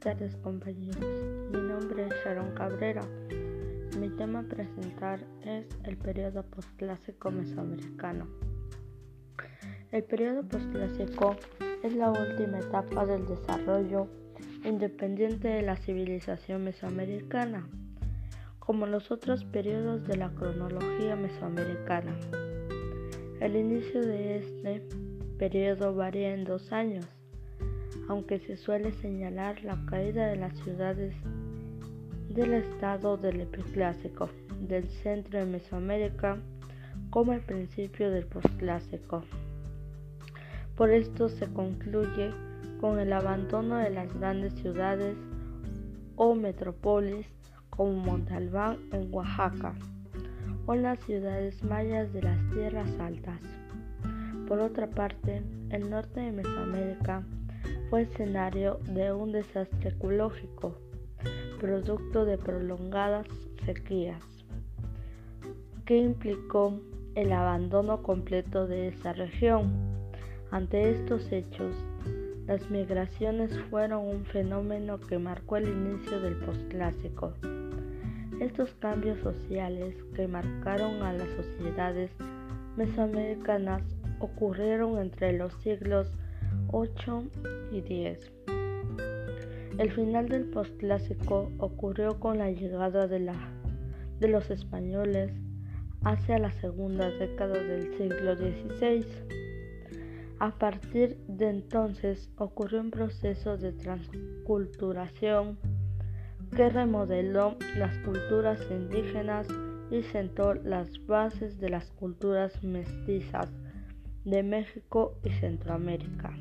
tardes compañeros, mi nombre es Sharon Cabrera. Mi tema a presentar es el periodo postclásico mesoamericano. El periodo postclásico es la última etapa del desarrollo independiente de la civilización mesoamericana, como los otros periodos de la cronología mesoamericana. El inicio de este periodo varía en dos años aunque se suele señalar la caída de las ciudades del estado del epiclásico del centro de Mesoamérica como el principio del posclásico. Por esto se concluye con el abandono de las grandes ciudades o metrópolis como Montalbán en Oaxaca o las ciudades mayas de las tierras altas. Por otra parte, el norte de Mesoamérica fue escenario de un desastre ecológico, producto de prolongadas sequías, que implicó el abandono completo de esa región. Ante estos hechos, las migraciones fueron un fenómeno que marcó el inicio del posclásico. Estos cambios sociales que marcaron a las sociedades mesoamericanas ocurrieron entre los siglos 8 y 10. El final del postclásico ocurrió con la llegada de, la, de los españoles hacia la segunda década del siglo XVI. A partir de entonces ocurrió un proceso de transculturación que remodeló las culturas indígenas y sentó las bases de las culturas mestizas de México y Centroamérica.